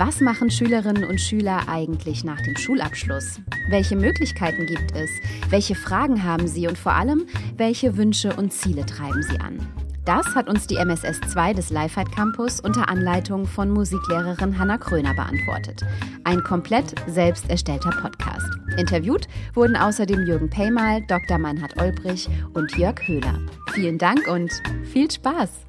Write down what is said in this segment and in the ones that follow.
Was machen Schülerinnen und Schüler eigentlich nach dem Schulabschluss? Welche Möglichkeiten gibt es? Welche Fragen haben sie und vor allem, welche Wünsche und Ziele treiben sie an? Das hat uns die MSS 2 des Lifeheit Campus unter Anleitung von Musiklehrerin Hanna Kröner beantwortet. Ein komplett selbst erstellter Podcast. Interviewt wurden außerdem Jürgen Peymal, Dr. Meinhard Olbrich und Jörg Höhler. Vielen Dank und viel Spaß!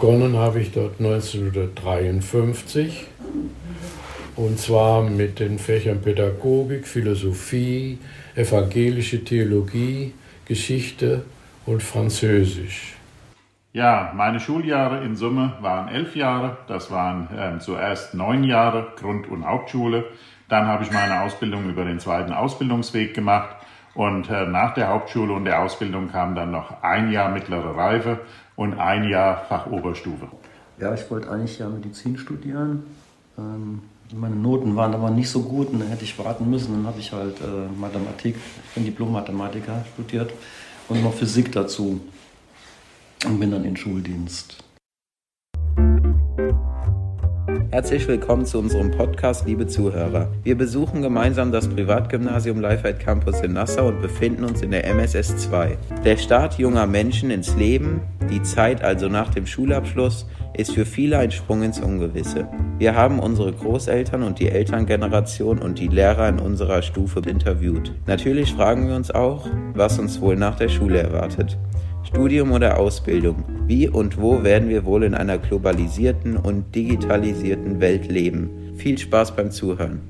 Begonnen habe ich dort 1953 und zwar mit den Fächern Pädagogik, Philosophie, evangelische Theologie, Geschichte und Französisch. Ja, meine Schuljahre in Summe waren elf Jahre. Das waren äh, zuerst neun Jahre Grund- und Hauptschule. Dann habe ich meine Ausbildung über den zweiten Ausbildungsweg gemacht. Und äh, nach der Hauptschule und der Ausbildung kam dann noch ein Jahr mittlere Reife und ein Jahr Fachoberstufe. Ja, ich wollte eigentlich ja Medizin studieren. Ähm, meine Noten waren aber nicht so gut und dann hätte ich warten müssen. Dann habe ich halt äh, Mathematik, bin Diplom-Mathematiker studiert und noch Physik dazu und bin dann in Schuldienst. Herzlich willkommen zu unserem Podcast, liebe Zuhörer. Wir besuchen gemeinsam das Privatgymnasium Lifeheit Campus in Nassau und befinden uns in der MSS 2. Der Start junger Menschen ins Leben, die Zeit also nach dem Schulabschluss, ist für viele ein Sprung ins Ungewisse. Wir haben unsere Großeltern und die Elterngeneration und die Lehrer in unserer Stufe interviewt. Natürlich fragen wir uns auch, was uns wohl nach der Schule erwartet. Studium oder Ausbildung? Wie und wo werden wir wohl in einer globalisierten und digitalisierten Welt leben? Viel Spaß beim Zuhören.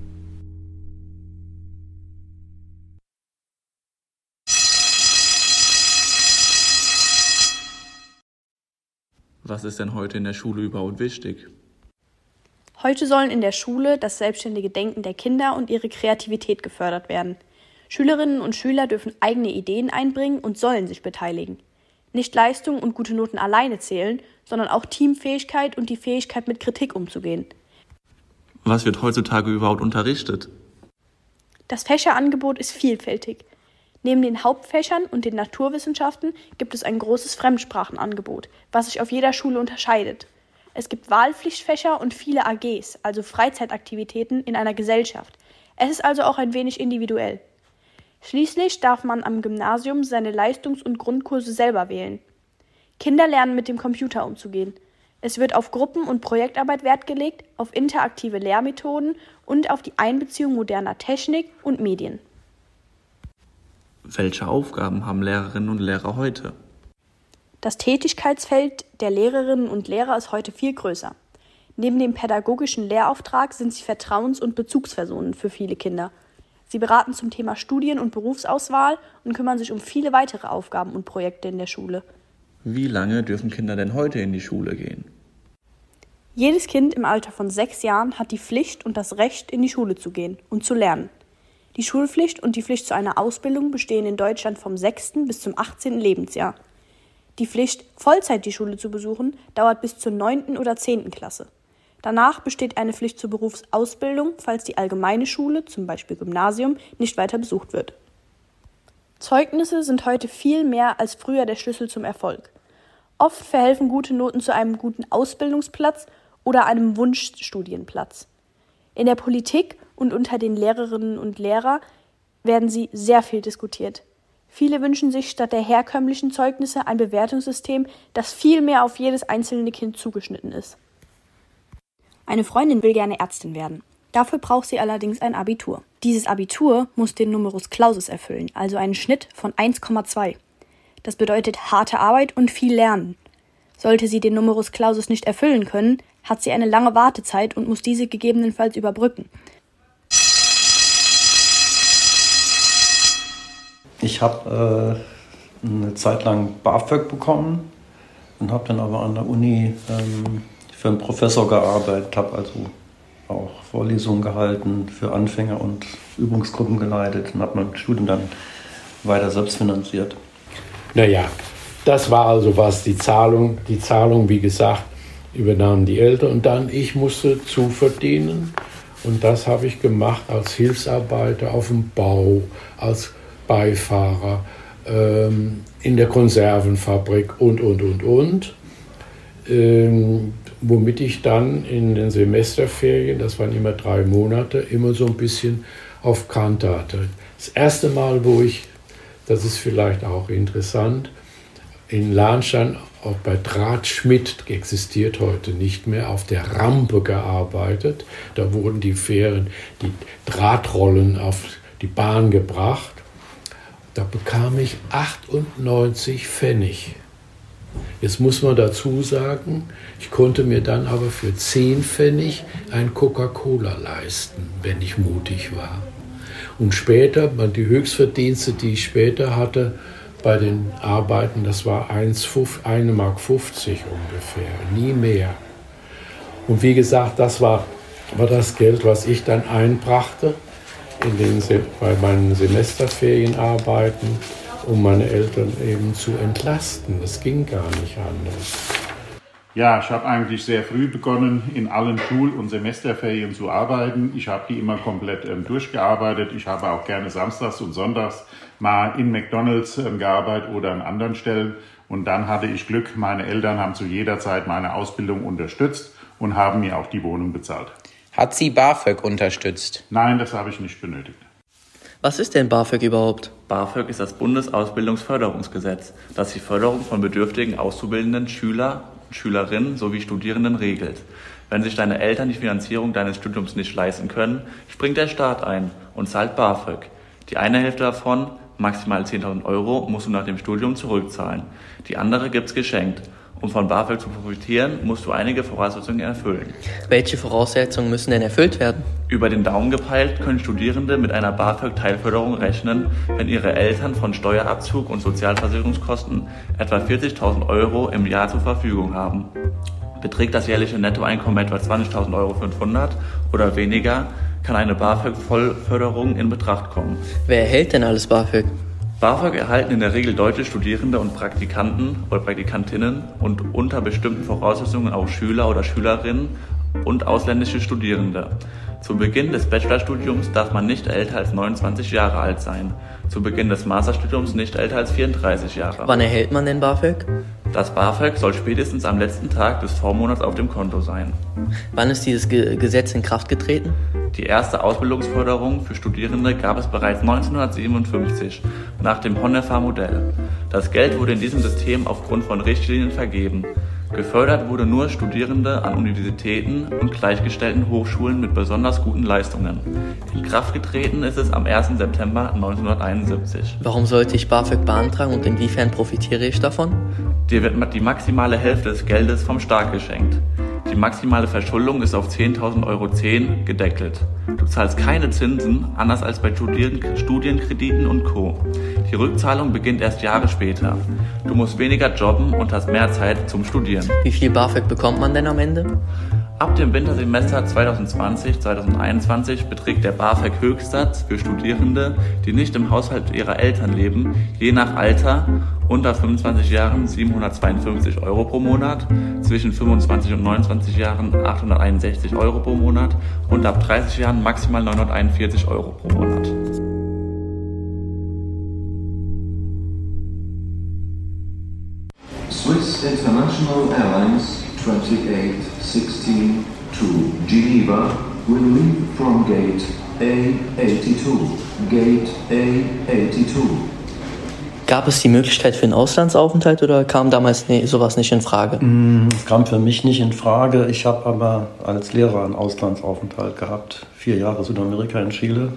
Was ist denn heute in der Schule überhaupt wichtig? Heute sollen in der Schule das selbstständige Denken der Kinder und ihre Kreativität gefördert werden. Schülerinnen und Schüler dürfen eigene Ideen einbringen und sollen sich beteiligen. Nicht Leistung und gute Noten alleine zählen, sondern auch Teamfähigkeit und die Fähigkeit, mit Kritik umzugehen. Was wird heutzutage überhaupt unterrichtet? Das Fächerangebot ist vielfältig. Neben den Hauptfächern und den Naturwissenschaften gibt es ein großes Fremdsprachenangebot, was sich auf jeder Schule unterscheidet. Es gibt Wahlpflichtfächer und viele AGs, also Freizeitaktivitäten in einer Gesellschaft. Es ist also auch ein wenig individuell. Schließlich darf man am Gymnasium seine Leistungs- und Grundkurse selber wählen. Kinder lernen mit dem Computer umzugehen. Es wird auf Gruppen- und Projektarbeit Wert gelegt, auf interaktive Lehrmethoden und auf die Einbeziehung moderner Technik und Medien. Welche Aufgaben haben Lehrerinnen und Lehrer heute? Das Tätigkeitsfeld der Lehrerinnen und Lehrer ist heute viel größer. Neben dem pädagogischen Lehrauftrag sind sie Vertrauens- und Bezugspersonen für viele Kinder. Sie beraten zum Thema Studien- und Berufsauswahl und kümmern sich um viele weitere Aufgaben und Projekte in der Schule. Wie lange dürfen Kinder denn heute in die Schule gehen? Jedes Kind im Alter von sechs Jahren hat die Pflicht und das Recht, in die Schule zu gehen und zu lernen. Die Schulpflicht und die Pflicht zu einer Ausbildung bestehen in Deutschland vom 6. bis zum 18. Lebensjahr. Die Pflicht, Vollzeit die Schule zu besuchen, dauert bis zur 9. oder 10. Klasse. Danach besteht eine Pflicht zur Berufsausbildung, falls die allgemeine Schule, zum Beispiel Gymnasium, nicht weiter besucht wird. Zeugnisse sind heute viel mehr als früher der Schlüssel zum Erfolg. Oft verhelfen gute Noten zu einem guten Ausbildungsplatz oder einem Wunschstudienplatz. In der Politik und unter den Lehrerinnen und Lehrern werden sie sehr viel diskutiert. Viele wünschen sich statt der herkömmlichen Zeugnisse ein Bewertungssystem, das viel mehr auf jedes einzelne Kind zugeschnitten ist. Eine Freundin will gerne Ärztin werden. Dafür braucht sie allerdings ein Abitur. Dieses Abitur muss den Numerus Clausus erfüllen, also einen Schnitt von 1,2. Das bedeutet harte Arbeit und viel Lernen. Sollte sie den Numerus Clausus nicht erfüllen können, hat sie eine lange Wartezeit und muss diese gegebenenfalls überbrücken. Ich habe äh, eine Zeit lang BAföG bekommen und habe dann aber an der Uni ähm, für einen Professor gearbeitet, habe also auch Vorlesungen gehalten für Anfänger und Übungsgruppen geleitet und habe mein Studium dann weiter selbst finanziert. Naja, das war also was, die Zahlung, die Zahlung, wie gesagt, übernahmen die Eltern und dann ich musste zuverdienen und das habe ich gemacht als Hilfsarbeiter auf dem Bau, als Beifahrer, ähm, in der Konservenfabrik und, und, und, und. Ähm, womit ich dann in den Semesterferien, das waren immer drei Monate, immer so ein bisschen auf Kante hatte. Das erste Mal, wo ich, das ist vielleicht auch interessant, in Lahnstein auch bei Drahtschmidt existiert heute nicht mehr, auf der Rampe gearbeitet. Da wurden die Fähren, die Drahtrollen auf die Bahn gebracht. Da bekam ich 98 Pfennig. Jetzt muss man dazu sagen, ich konnte mir dann aber für 10 Pfennig ein Coca-Cola leisten, wenn ich mutig war. Und später, die Höchstverdienste, die ich später hatte bei den Arbeiten, das war 1, 1 Mark 50 ungefähr, nie mehr. Und wie gesagt, das war, war das Geld, was ich dann einbrachte in den, bei meinen Semesterferienarbeiten um meine Eltern eben zu entlasten. Das ging gar nicht anders. Ja, ich habe eigentlich sehr früh begonnen, in allen Schul- und Semesterferien zu arbeiten. Ich habe die immer komplett ähm, durchgearbeitet. Ich habe auch gerne samstags und sonntags mal in McDonald's ähm, gearbeitet oder an anderen Stellen. Und dann hatte ich Glück, meine Eltern haben zu jeder Zeit meine Ausbildung unterstützt und haben mir auch die Wohnung bezahlt. Hat sie BAföG unterstützt? Nein, das habe ich nicht benötigt. Was ist denn BAföG überhaupt? BAföG ist das Bundesausbildungsförderungsgesetz, das die Förderung von bedürftigen Auszubildenden, Schüler und Schülerinnen sowie Studierenden regelt. Wenn sich deine Eltern die Finanzierung deines Studiums nicht leisten können, springt der Staat ein und zahlt BAföG. Die eine Hälfte davon, maximal 10.000 Euro, musst du nach dem Studium zurückzahlen. Die andere gibt's geschenkt. Um von BAföG zu profitieren, musst du einige Voraussetzungen erfüllen. Welche Voraussetzungen müssen denn erfüllt werden? Über den Daumen gepeilt können Studierende mit einer BAföG-Teilförderung rechnen, wenn ihre Eltern von Steuerabzug und Sozialversicherungskosten etwa 40.000 Euro im Jahr zur Verfügung haben. Beträgt das jährliche Nettoeinkommen etwa 20.500 Euro oder weniger, kann eine BAföG-Vollförderung in Betracht kommen. Wer erhält denn alles BAföG? BAföG erhalten in der Regel deutsche Studierende und Praktikanten oder Praktikantinnen und unter bestimmten Voraussetzungen auch Schüler oder Schülerinnen und ausländische Studierende. Zu Beginn des Bachelorstudiums darf man nicht älter als 29 Jahre alt sein. Zu Beginn des Masterstudiums nicht älter als 34 Jahre. Wann erhält man denn BAföG? Das BAföG soll spätestens am letzten Tag des Vormonats auf dem Konto sein. Wann ist dieses Ge Gesetz in Kraft getreten? Die erste Ausbildungsförderung für Studierende gab es bereits 1957 nach dem Honecker-Modell. Das Geld wurde in diesem System aufgrund von Richtlinien vergeben. Gefördert wurde nur Studierende an Universitäten und gleichgestellten Hochschulen mit besonders guten Leistungen. In Kraft getreten ist es am 1. September 1971. Warum sollte ich BAföG beantragen und inwiefern profitiere ich davon? Dir wird die maximale Hälfte des Geldes vom Staat geschenkt. Die maximale Verschuldung ist auf 10.000 Euro 10 gedeckelt. Du zahlst keine Zinsen, anders als bei Studienkrediten und Co. Die Rückzahlung beginnt erst Jahre später. Du musst weniger jobben und hast mehr Zeit zum Studieren. Wie viel BAföG bekommt man denn am Ende? Ab dem Wintersemester 2020-2021 beträgt der BAföG-Höchstsatz für Studierende, die nicht im Haushalt ihrer Eltern leben, je nach Alter unter 25 Jahren 752 Euro pro Monat, zwischen 25 und 29 Jahren 861 Euro pro Monat und ab 30 Jahren maximal 941 Euro pro Monat. Swiss International Airlines 2816 to Geneva will leave from gate A82. Gate A82. Gab es die Möglichkeit für einen Auslandsaufenthalt oder kam damals nee, sowas nicht in Frage? Mm, es kam für mich nicht in Frage. Ich habe aber als Lehrer einen Auslandsaufenthalt gehabt. Vier Jahre Südamerika in Chile.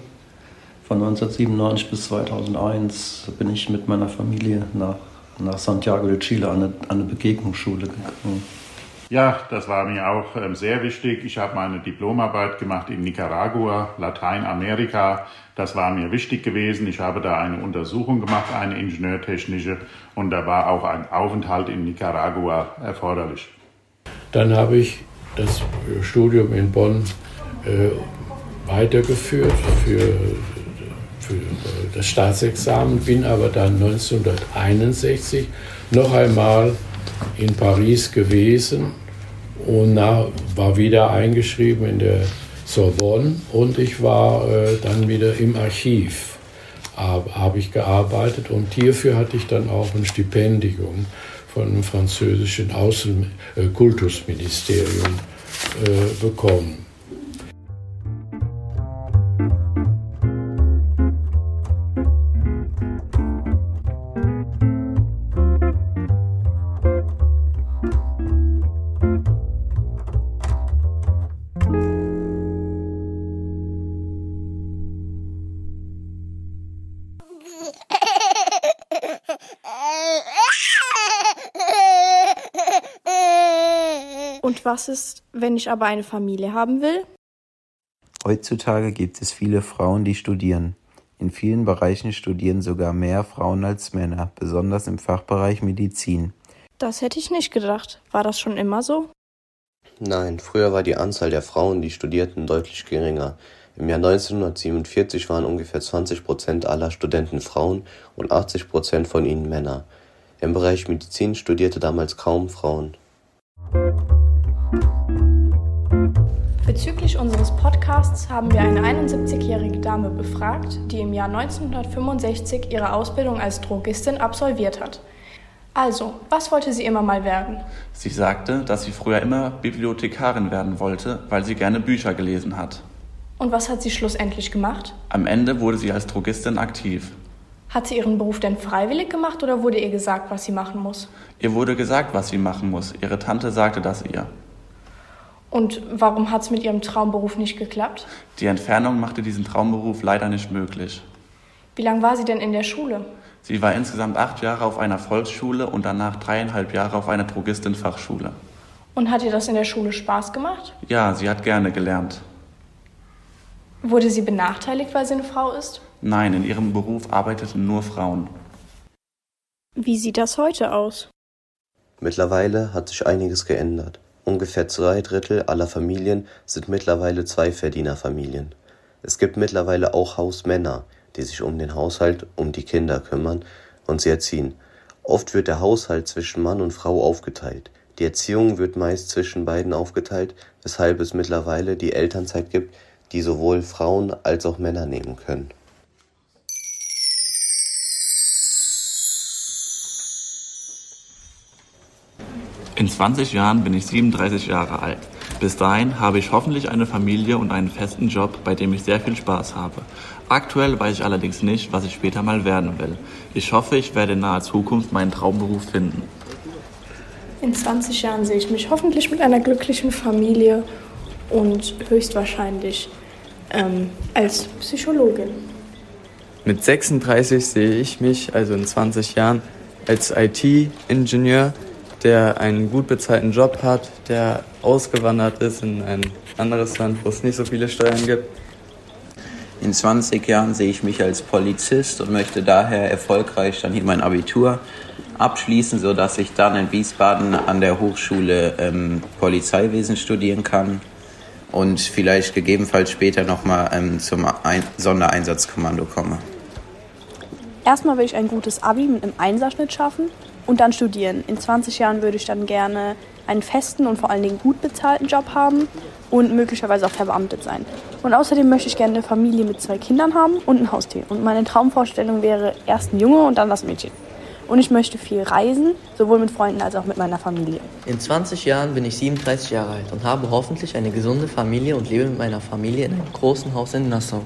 Von 1997 bis 2001 bin ich mit meiner Familie nach, nach Santiago de Chile an eine, an eine Begegnungsschule gegangen. Ja, das war mir auch ähm, sehr wichtig. Ich habe meine Diplomarbeit gemacht in Nicaragua, Lateinamerika. Das war mir wichtig gewesen. Ich habe da eine Untersuchung gemacht, eine ingenieurtechnische, und da war auch ein Aufenthalt in Nicaragua erforderlich. Dann habe ich das Studium in Bonn äh, weitergeführt für, für das Staatsexamen, bin aber dann 1961 noch einmal in Paris gewesen und war wieder eingeschrieben in der Sorbonne und ich war äh, dann wieder im Archiv, habe hab ich gearbeitet und hierfür hatte ich dann auch ein Stipendium von dem französischen Außen äh, Kultusministerium äh, bekommen. Was ist, wenn ich aber eine Familie haben will? Heutzutage gibt es viele Frauen, die studieren. In vielen Bereichen studieren sogar mehr Frauen als Männer, besonders im Fachbereich Medizin. Das hätte ich nicht gedacht. War das schon immer so? Nein, früher war die Anzahl der Frauen, die studierten, deutlich geringer. Im Jahr 1947 waren ungefähr 20 Prozent aller Studenten Frauen und 80 Prozent von ihnen Männer. Im Bereich Medizin studierte damals kaum Frauen. Bezüglich unseres Podcasts haben wir eine 71-jährige Dame befragt, die im Jahr 1965 ihre Ausbildung als Drogistin absolviert hat. Also, was wollte sie immer mal werden? Sie sagte, dass sie früher immer Bibliothekarin werden wollte, weil sie gerne Bücher gelesen hat. Und was hat sie schlussendlich gemacht? Am Ende wurde sie als Drogistin aktiv. Hat sie ihren Beruf denn freiwillig gemacht oder wurde ihr gesagt, was sie machen muss? Ihr wurde gesagt, was sie machen muss. Ihre Tante sagte das ihr. Und warum hat es mit ihrem Traumberuf nicht geklappt? Die Entfernung machte diesen Traumberuf leider nicht möglich. Wie lange war sie denn in der Schule? Sie war insgesamt acht Jahre auf einer Volksschule und danach dreieinhalb Jahre auf einer Drogistin-Fachschule. Und hat ihr das in der Schule Spaß gemacht? Ja, sie hat gerne gelernt. Wurde sie benachteiligt, weil sie eine Frau ist? Nein, in ihrem Beruf arbeiteten nur Frauen. Wie sieht das heute aus? Mittlerweile hat sich einiges geändert. Ungefähr zwei Drittel aller Familien sind mittlerweile Zweiverdienerfamilien. Es gibt mittlerweile auch Hausmänner, die sich um den Haushalt, um die Kinder kümmern und sie erziehen. Oft wird der Haushalt zwischen Mann und Frau aufgeteilt. Die Erziehung wird meist zwischen beiden aufgeteilt, weshalb es mittlerweile die Elternzeit gibt, die sowohl Frauen als auch Männer nehmen können. In 20 Jahren bin ich 37 Jahre alt. Bis dahin habe ich hoffentlich eine Familie und einen festen Job, bei dem ich sehr viel Spaß habe. Aktuell weiß ich allerdings nicht, was ich später mal werden will. Ich hoffe, ich werde in naher Zukunft meinen Traumberuf finden. In 20 Jahren sehe ich mich hoffentlich mit einer glücklichen Familie und höchstwahrscheinlich ähm, als Psychologin. Mit 36 sehe ich mich, also in 20 Jahren, als IT-Ingenieur, der einen gut bezahlten Job hat, der ausgewandert ist in ein anderes Land, wo es nicht so viele Steuern gibt. In 20 Jahren sehe ich mich als Polizist und möchte daher erfolgreich dann hier mein Abitur abschließen, sodass ich dann in Wiesbaden an der Hochschule ähm, Polizeiwesen studieren kann und vielleicht gegebenenfalls später nochmal ähm, zum Ein Sondereinsatzkommando komme. Erstmal will ich ein gutes Abi mit einem Einserschnitt schaffen und dann studieren. In 20 Jahren würde ich dann gerne einen festen und vor allen Dingen gut bezahlten Job haben und möglicherweise auch verbeamtet sein. Und außerdem möchte ich gerne eine Familie mit zwei Kindern haben und ein Haustier. Und meine Traumvorstellung wäre erst ein Junge und dann das Mädchen. Und ich möchte viel reisen, sowohl mit Freunden als auch mit meiner Familie. In 20 Jahren bin ich 37 Jahre alt und habe hoffentlich eine gesunde Familie und lebe mit meiner Familie in einem großen Haus in Nassau.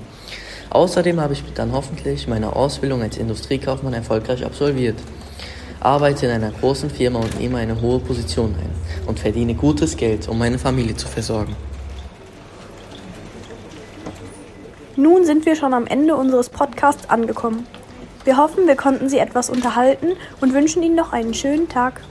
Außerdem habe ich dann hoffentlich meine Ausbildung als Industriekaufmann erfolgreich absolviert, arbeite in einer großen Firma und nehme eine hohe Position ein und verdiene gutes Geld, um meine Familie zu versorgen. Nun sind wir schon am Ende unseres Podcasts angekommen. Wir hoffen, wir konnten Sie etwas unterhalten und wünschen Ihnen noch einen schönen Tag.